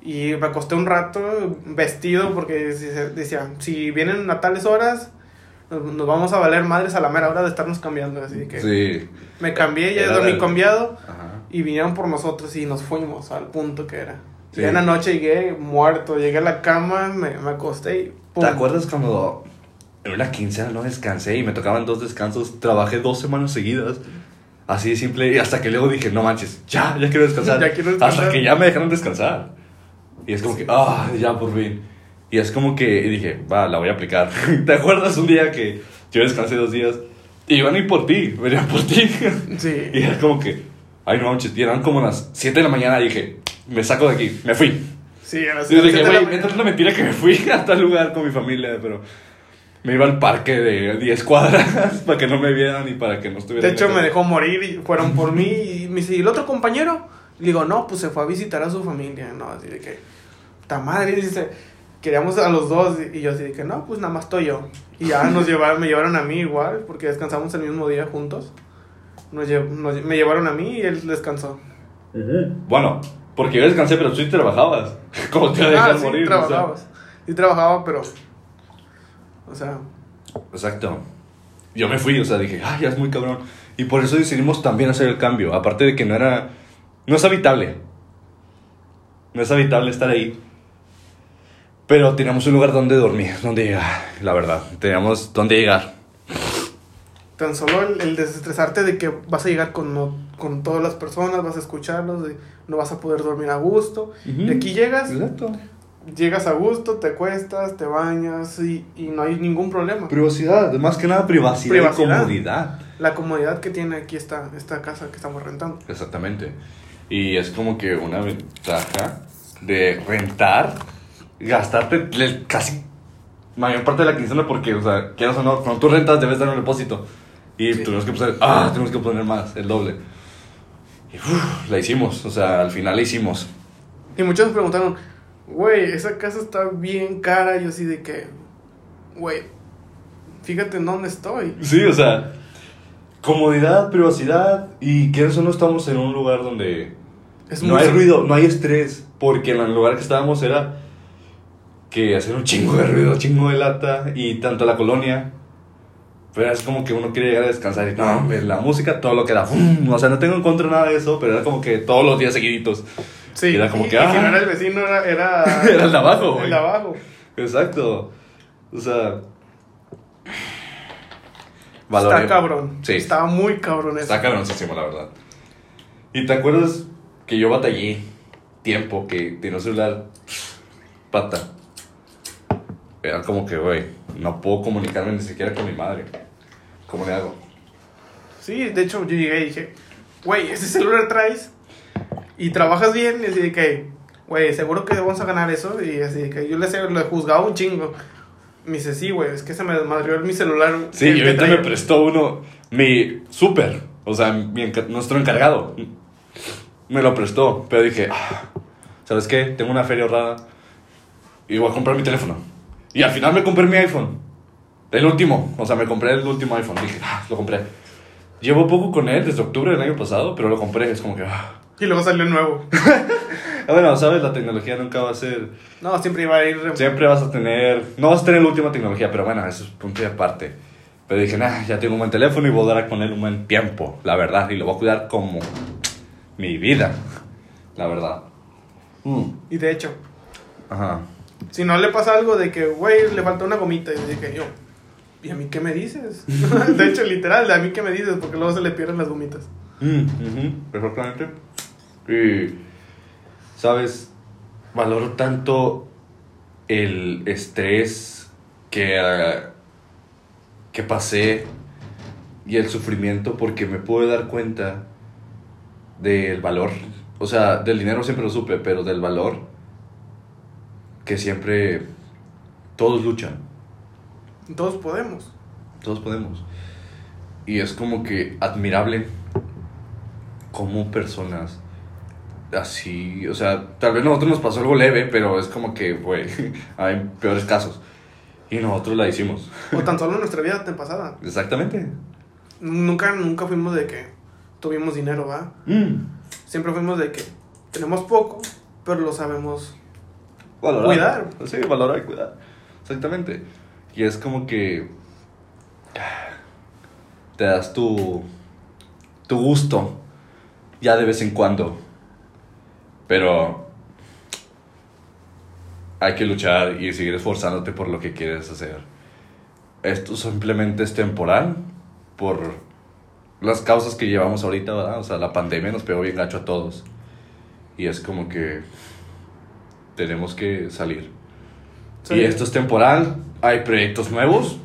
S2: Y me acosté un rato vestido porque decía, si vienen a tales horas, nos, vamos a valer madres a la mera hora de estarnos cambiando. Así que
S1: sí.
S2: me cambié, ya dormí
S1: la-
S2: cambiado
S1: Ajá.
S2: y vinieron por nosotros y nos fuimos al punto que era.
S1: Sí.
S2: Ya en la noche llegué muerto, llegué a la cama, me, me acosté y pum.
S1: ¿Te acuerdas cuando en una quincena no descansé y me tocaban dos descansos? Trabajé dos semanas seguidas. Así de simple. Y hasta que luego dije, no manches, ya, ya quiero descansar.
S2: Ya quiero descansar.
S1: Hasta que ya me dejaron descansar. Y es como que, ah, ya por fin. Y es como que y dije, va, la voy a aplicar. ¿Te acuerdas un día que yo descansé dos días? Y iban a ir por ti, venían por ti.
S2: Sí.
S1: Y era como que, ay, no manches, y eran como las 7 de la mañana. Y dije, me saco de aquí, me fui.
S2: Sí, a las
S1: Yo dije, güey, la mentira que me fui a tal lugar con mi familia, pero me iba al parque de 10 cuadras para que no me vieran y para que no estuviera.
S2: De hecho, me dejó morir y fueron por mí. Y me dice, ¿y el otro compañero? Le digo, no, pues se fue a visitar a su familia. No, así de que, ta madre, dice, queríamos a los dos y yo así de que no, pues nada más estoy yo. Y ya nos llevaron, me llevaron a mí igual, porque descansamos el mismo día juntos. Nos lle- nos- me llevaron a mí y él descansó.
S1: Bueno, porque yo descansé, pero tú sí trabajabas. ¿Cómo te iba a dejar
S2: Ah, sí,
S1: morir? O sea,
S2: trabajabas. Sí trabajaba, pero... O sea,
S1: Exacto. Yo me fui, o sea, dije, ay, ya es muy cabrón. Y por eso decidimos también hacer el cambio. Aparte de que no era. No es habitable. No es habitable estar ahí. Pero teníamos un lugar donde dormir, donde llegar, la verdad. Teníamos donde llegar.
S2: tan solo el, el desestresarte de que vas a llegar con, no- con todas las personas, vas a escucharlos, de- no vas a poder dormir a gusto. Y aquí llegas,
S1: Exacto.
S2: Llegas a gusto, te acuestas, te bañas y, y no hay ningún problema.
S1: Privacidad, más que nada privacidad,
S2: Privacidad.
S1: y comodidad.
S2: La comodidad que tiene aquí esta, esta casa que estamos rentando.
S1: Exactamente. Y es como que una ventaja de rentar, gastarte casi mayor parte de la quincena porque, o sea, quieras o no, cuando tú rentas debes dar un depósito. Y
S2: Sí.
S1: tuvimos que poner, ah, tenemos que poner más, el doble. Y la hicimos, o sea, al final la hicimos.
S2: Y muchos preguntaron, güey, esa casa está bien cara. Y yo así de que, güey, fíjate en dónde estoy.
S1: Sí, o sea, comodidad, privacidad y quieras o no estamos en un lugar donde
S2: Es
S1: no hay ruido, no hay estrés, porque en el lugar que estábamos era que hacer un chingo de ruido, chingo de lata y tanto la colonia. Pero es como que uno quiere llegar a descansar y no, hombre, la música, todo lo que. ¡fum! O sea, no tengo en contra nada de eso, pero era como que todos los días seguiditos.
S2: Sí,
S1: Era como
S2: y-
S1: que,
S2: y
S1: ah.
S2: si no era el vecino, era... Era,
S1: Era el de abajo, güey.
S2: El de abajo.
S1: Exacto. O sea. valoré-
S2: Está cabrón.
S1: Sí.
S2: Estaba muy cabrón eso.
S1: Está cabroncísimo, la verdad. ¿Y te acuerdas que yo batallé tiempo que tenía un celular pata? Era como que, güey, no puedo comunicarme ni siquiera con mi madre. ¿Cómo le hago?
S2: Sí, de hecho yo llegué y dije, güey, ese celular traes y trabajas bien. Y así de que, güey, seguro que vamos a ganar eso. Y así de que yo le, le juzgaba un chingo. Me dice, sí, güey, es que se me desmadrió mi celular.
S1: Sí, y ahorita
S2: traía".
S1: me prestó uno, mi súper, o sea, mi enca- nuestro encargado. Me lo prestó, pero dije, "Ah, ¿sabes qué? Tengo una feria ahorrada y voy a comprar mi teléfono. Y al final me compré mi iPhone. El último, o sea, me compré el último iPhone. Dije, ah, lo compré. Llevo poco con él, desde octubre del año pasado, pero lo compré. Es como que, ah.
S2: Y luego salió el nuevo.
S1: Bueno, sabes, la tecnología nunca va a ser.
S2: No, siempre iba a ir.
S1: Siempre vas a tener. No vas a tener la última tecnología, pero bueno, eso es punto y aparte. Pero dije, nah, ya tengo un buen teléfono y voy a dar con él un buen tiempo, la verdad. Y lo voy a cuidar como mi vida, la verdad. Mm,
S2: Y de hecho,
S1: Ajá.
S2: si no le pasa algo de que, güey, le faltó una gomita. Y dije yo, ¿y a mí qué me dices? de hecho, literal, ¿a mí qué me dices? Porque luego se le pierden las gomitas.
S1: Mm, ujú, perfectamente. Y, ¿sabes? Valoro tanto el estrés que, que pasé y el sufrimiento porque me pude dar cuenta del valor. O sea, del dinero siempre lo supe, pero del valor que siempre todos luchan.
S2: Todos podemos.
S1: Todos podemos. Y es como que admirable como personas así, o sea, tal vez a nosotros nos pasó algo leve, pero es como que, güey, hay peores casos. Y nosotros la hicimos.
S2: O tan solo en nuestra vida pasada.
S1: Exactamente.
S2: Nunca, nunca fuimos de que tuvimos dinero, ¿va?
S1: Mm.
S2: Siempre fuimos de que tenemos poco, pero lo sabemos.
S1: Valorar.
S2: Cuidar.
S1: Sí, valorar y cuidar. Exactamente. Y es como que te das tu, tu gusto ya de vez en cuando. Pero hay que luchar y seguir esforzándote por lo que quieres hacer. Esto simplemente es temporal por las causas que llevamos ahorita, ¿verdad? O sea, la pandemia nos pegó bien gacho a todos. Y es como que tenemos que salir.
S2: Sí.
S1: Y esto es temporal, hay proyectos nuevos,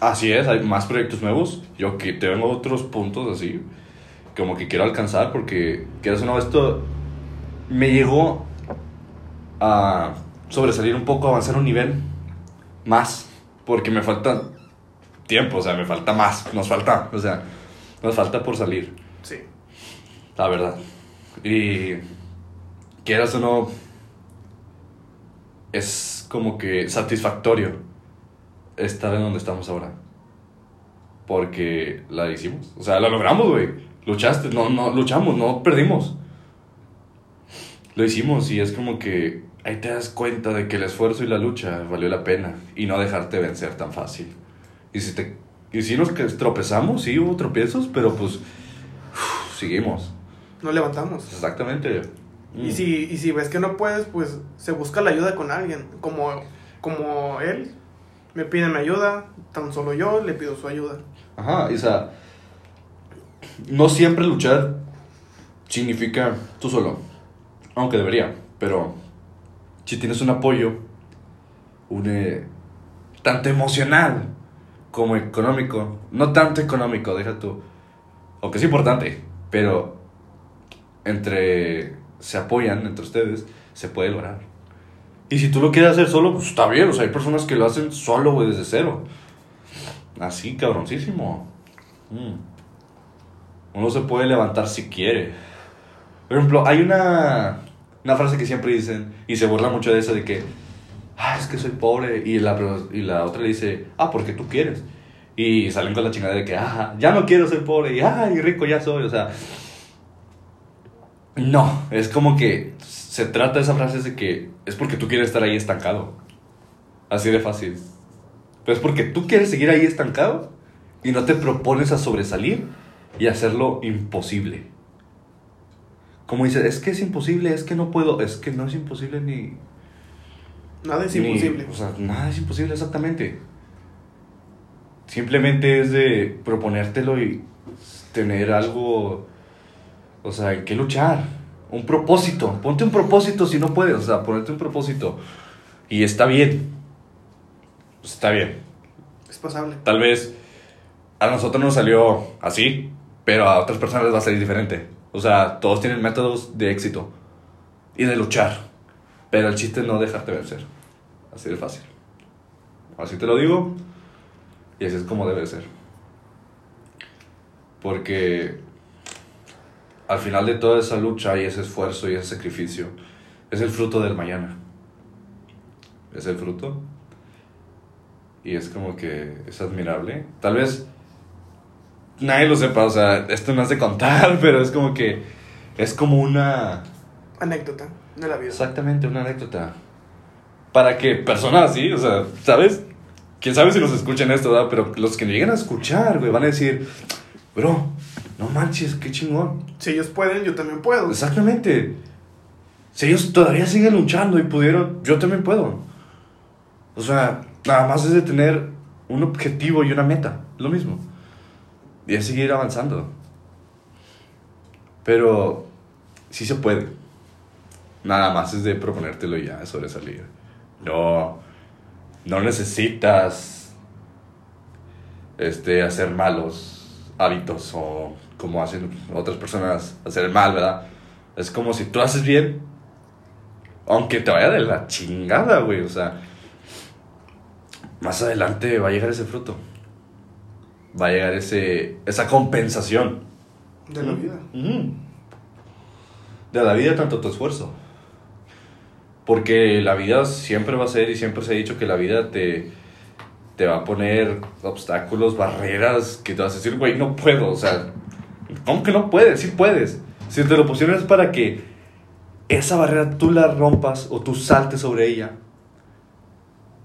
S1: así es, hay más proyectos nuevos. Yo que tengo otros puntos así, como que quiero alcanzar porque, quieras o no, esto me llegó a sobresalir un poco, avanzar un nivel más, porque me falta tiempo, o sea, me falta más, nos falta, o sea, nos falta por salir.
S2: Sí.
S1: La verdad. Y quieras o no, es como que satisfactorio estar en donde estamos ahora. Porque la hicimos. O sea, la logramos, güey. Luchaste, no, no, luchamos, no perdimos. Lo hicimos y es como que ahí te das cuenta de que el esfuerzo y la lucha valió la pena y no dejarte vencer tan fácil. Y si, te, y si nos tropezamos, sí hubo tropiezos, pero pues uf, seguimos.
S2: No levantamos.
S1: Exactamente.
S2: Y
S1: Mm.
S2: si, y si ves que no puedes, pues se busca la ayuda con alguien. Como, como él me pide mi ayuda, tan solo yo le pido su ayuda.
S1: Ajá, y o sea, no siempre luchar significa tú solo, aunque debería, pero si tienes un apoyo, un, eh, tanto emocional como económico, no tanto económico, deja tú, aunque es importante, pero entre, se apoyan entre ustedes, se puede lograr. Y si tú lo quieres hacer solo, pues está bien, o sea, hay personas que lo hacen solo, güey, desde cero. Así, cabroncísimo. Mm. Uno se puede levantar si quiere. Por ejemplo, hay una, una frase que siempre dicen, y se burla mucho de eso, de que, ah, es que soy pobre, y la, y la otra le dice, ah, porque tú quieres. Y salen con la chingada de que, ah, ya no quiero ser pobre, y, ah, y rico ya soy, o sea. No, es como que se trata esa frase de que es porque tú quieres estar ahí estancado. Así de fácil. Pero es porque tú quieres seguir ahí estancado y no te propones a sobresalir y hacerlo imposible. Como dices, es que es imposible, es que no puedo, es que no es imposible ni...
S2: Nada es
S1: ni-
S2: imposible.
S1: O sea, nada es imposible exactamente. Simplemente es de proponértelo y tener algo, o sea, en qué luchar. Un propósito. Ponte un propósito si no puedes, o sea, ponerte un propósito. Y está bien. Está bien.
S2: Es pasable.
S1: Tal vez a nosotros nos salió así, pero a otras personas les va a salir diferente. O sea, todos tienen métodos de éxito y de luchar. Pero el chiste es no dejarte vencer. Así de fácil. Así te lo digo. Y así es como debe ser. Porque al final de toda esa lucha y ese esfuerzo y ese sacrificio, es el fruto del mañana. Es el fruto y es como que es admirable. Tal vez nadie lo sepa, o sea, esto no de contar, pero es como que es como una...
S2: Anécdota de la vida.
S1: Exactamente, una anécdota. Para que personas así, o sea, ¿sabes? Quién sabe si nos escuchan esto, ¿verdad? Pero los que lleguen a escuchar, güey, van a decir, bro, no manches, qué chingón.
S2: Si ellos pueden, yo también puedo.
S1: Exactamente. Si ellos todavía siguen luchando y pudieron, yo también puedo. O sea, nada más es de tener un objetivo y una meta, lo mismo. Y es seguir avanzando. Pero sí se puede. Nada más es de proponértelo ya, sobresalir. No, no necesitas este, hacer malos hábitos o como hacen otras personas hacer mal, ¿verdad? Es como si tú haces bien, aunque te vaya de la chingada, güey, o sea, más adelante va a llegar ese fruto. Va a llegar ese, esa compensación.
S2: De la vida.
S1: Ujú. De la vida, tanto tu esfuerzo. Porque la vida siempre va a ser, y siempre se ha dicho que la vida te, te va a poner obstáculos, barreras, que te vas a decir, güey, no puedo. O sea, ¿cómo que no puedes? Sí puedes. Si te lo pusieron es para que esa barrera tú la rompas o tú saltes sobre ella.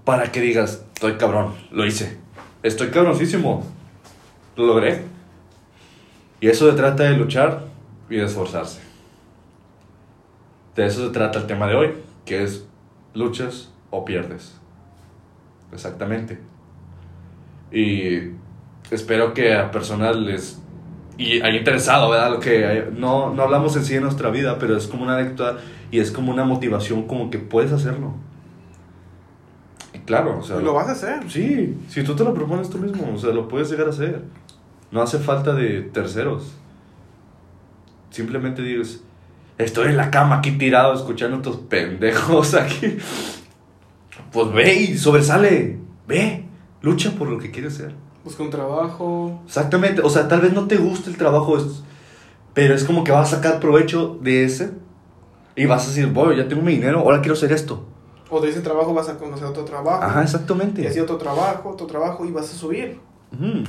S1: Para que digas, estoy cabrón, lo hice. Estoy cabroncísimo. Lo logré. Y eso se trata de luchar y de esforzarse. De eso se trata el tema de hoy, que es luchas o pierdes. Exactamente. Y espero que a personas les... Y haya interesado, ¿verdad? Lo que hay- no, no hablamos en sí de nuestra vida, pero es como una anécdota y es como una motivación como que puedes hacerlo. Y claro, o sea...
S2: Lo vas a hacer.
S1: Sí, si tú te lo propones tú mismo, o sea, lo puedes llegar a hacer. No hace falta de terceros. Simplemente dices, estoy en la cama aquí tirado escuchando a estos pendejos aquí. Pues ve y sobresale, ve, lucha por lo que quieres ser.
S2: Busca un trabajo.
S1: Exactamente, o sea, tal vez no te guste el trabajo, pero es como que vas a sacar provecho de ese y vas a decir, voy, ya tengo mi dinero, ahora quiero hacer esto.
S2: O de ese trabajo vas a conocer otro trabajo.
S1: Ajá,
S2: Y
S1: exactamente.
S2: así otro trabajo, otro trabajo y vas a subir.
S1: Ujú.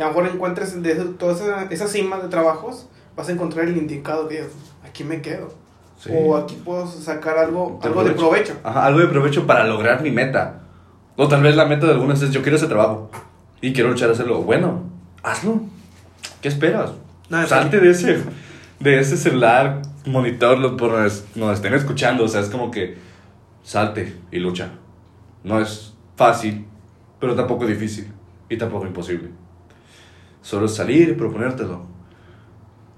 S2: Y a lo mejor encuentres de ese- toda esa, esa cima de trabajos, vas a encontrar el indicado que aquí me quedo.
S1: Sí.
S2: O aquí puedo sacar algo,
S1: De
S2: algo de provecho.
S1: Ajá, algo de provecho para lograr mi meta. O tal vez la meta de algunos es yo quiero ese trabajo y quiero luchar a hacerlo. Bueno, hazlo. ¿Qué esperas?
S2: Nada,
S1: Salte de ese, de ese celular, monitor, lo- por es- nos estén escuchando. O sea, es como que salte y lucha. No es fácil, pero tampoco difícil y tampoco imposible. Solo salir y proponértelo.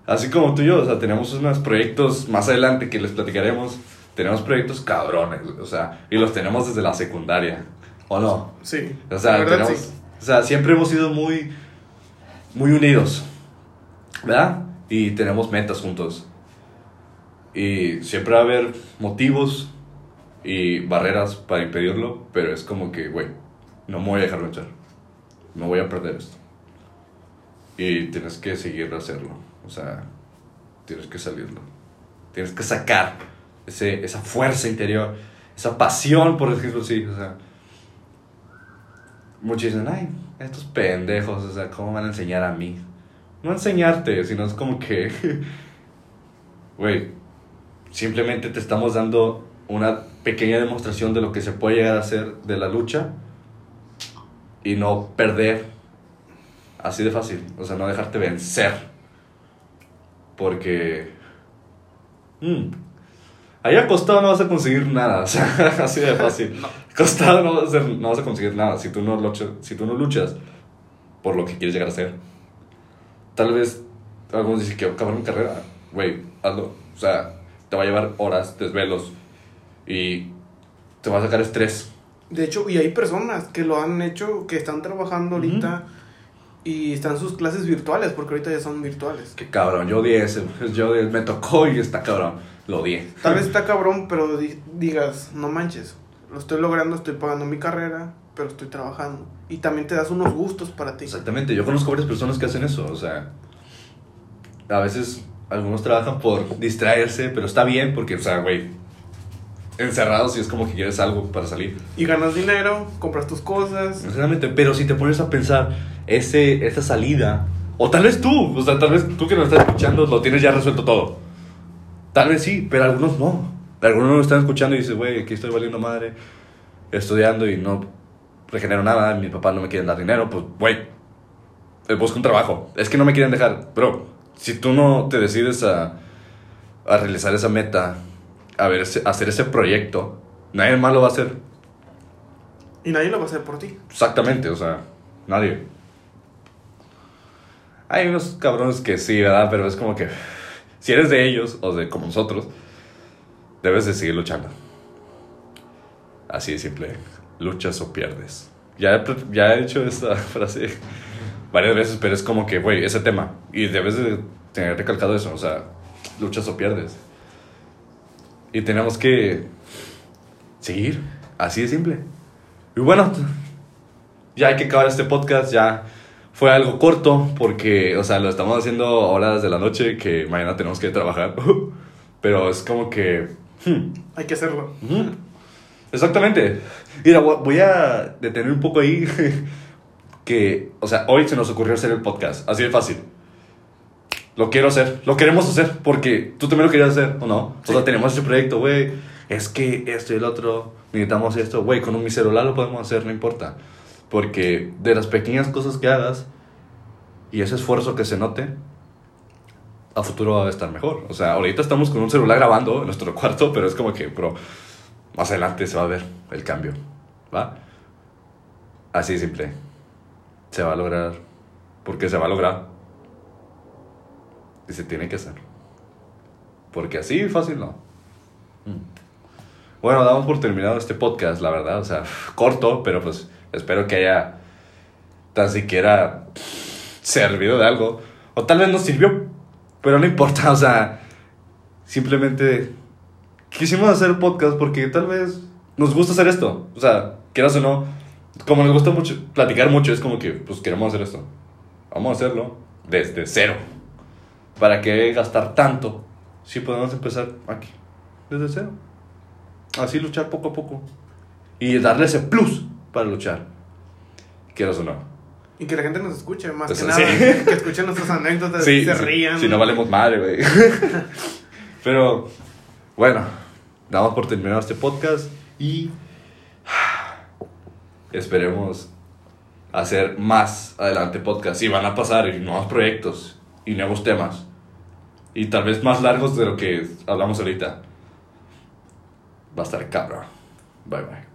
S1: Así como tú y yo, o sea, tenemos unos proyectos más adelante que les platicaremos. Tenemos proyectos cabrones, o sea, y los tenemos desde la secundaria, ¿o no?
S2: Sí.
S1: O sea,
S2: verdad,
S1: tenemos,
S2: sí.
S1: o sea, siempre hemos sido muy, muy unidos, ¿verdad? Y tenemos metas juntos. Y siempre va a haber motivos y barreras para impedirlo, pero es como que, güey, no me voy a dejar luchar. No voy a perder esto. Y tienes que seguir hacerlo. O sea, tienes que salirlo. Tienes que sacar ese, esa fuerza interior, esa pasión, por decirlo así. O sea, muchos dicen, ay, estos pendejos, o sea, ¿cómo van a enseñar a mí? No enseñarte, sino es como que, güey, simplemente te estamos dando una pequeña demostración de lo que se puede llegar a hacer de la lucha y no perder así de fácil, o sea, no dejarte vencer. Porque... mm, ahí acostado no vas a conseguir nada, o sea, así de fácil. Acostado no vas, a hacer- no vas a conseguir nada si tú, no luchas, si tú no luchas por lo que quieres llegar a ser. Tal vez algunos dicen que acabar mi carrera, güey, hazlo. O sea, te va a llevar horas, desvelos y te va a sacar estrés.
S2: De hecho, y hay personas que lo han hecho, que están trabajando ahorita y están sus clases virtuales, porque ahorita ya son virtuales.
S1: Que cabrón, yo odié ese, yo odié- me tocó y está cabrón, lo odié.
S2: Tal vez está cabrón, pero di- digas, no manches, lo estoy logrando, estoy pagando mi carrera, pero estoy trabajando. Y también te das unos gustos para ti.
S1: Exactamente, yo conozco varias personas que hacen eso, o sea, a veces algunos trabajan por distraerse, pero está bien porque, o sea, güey, encerrados y es como que quieres algo para salir.
S2: Y ganas dinero, compras tus cosas.
S1: Sinceramente, pero si te pones a pensar, ese, esa salida, o tal vez tú, o sea, tal vez tú que nos estás escuchando lo tienes ya resuelto todo. Tal vez sí, pero algunos no. Algunos no lo están escuchando y dicen, güey, aquí estoy valiendo madre, estudiando y no regenero nada, mi papá no me quieren dar dinero, pues, güey, eh, busca un trabajo. Es que no me quieren dejar, bro. Si tú no te decides a, a realizar esa meta, a ver, hacer ese proyecto, nadie más lo va a hacer.
S2: Y nadie lo va a hacer por ti.
S1: Exactamente, o sea, nadie. Hay unos cabrones que sí, ¿verdad? Pero es como que si eres de ellos o de como nosotros, debes de seguir luchando. Así de simple. Luchas o pierdes. Ya he, ya he dicho esta frase varias veces, pero es como que, güey, ese tema. Y debes de tener recalcado eso, o sea, luchas o pierdes. Y tenemos que seguir. Así de simple. Y bueno, ya hay que acabar este podcast, ya fue algo corto porque, o sea, lo estamos haciendo horas de la noche que mañana tenemos que trabajar. Pero es como que... hmm,
S2: Hay que hacerlo.
S1: Exactamente. Mira, vo- voy a detener un poco ahí que, o sea, hoy se nos ocurrió hacer el podcast, así de fácil. Lo quiero hacer, lo queremos hacer porque tú también lo querías hacer, ¿o no? O sea,
S2: Sí.
S1: tenemos ese proyecto, güey, es que esto y el otro, necesitamos esto, güey, con un mi celular lo podemos hacer, no importa. Porque de las pequeñas cosas que hagas y ese esfuerzo que se note, a futuro va a estar mejor. O sea, ahorita estamos con un celular grabando en nuestro cuarto, pero es como que, bro, más adelante se va a ver el cambio, ¿va? Así de simple. Se va a lograr, porque se va a lograr. Y se tiene que hacer. Porque así fácil no. Mm. Bueno, damos por terminado este podcast, la verdad. O sea, corto, pero pues espero que haya tan siquiera servido de algo. O tal vez no sirvió, pero no importa. O sea, simplemente quisimos hacer podcast porque tal vez nos gusta hacer esto. O sea, quieras o no, como nos gusta mucho platicar mucho, es como que pues queremos hacer esto. Vamos a hacerlo desde cero. ¿Para qué gastar tanto si podemos empezar aquí, desde cero? Así luchar poco a poco. Y darle ese plus para luchar. Quieras o no.
S2: Y que la gente nos escuche, más
S1: Pues,
S2: que nada.
S1: sí.
S2: Que, que escuchen nuestras anécdotas y se
S1: sí,
S2: rían.
S1: Si no valemos madre, güey. Pero, bueno, damos por terminado este podcast y esperemos hacer más adelante podcast. Y van a pasar y nuevos proyectos y nuevos temas. Y tal vez más largos de lo que hablamos ahorita. Va a estar cabrón. Bye bye.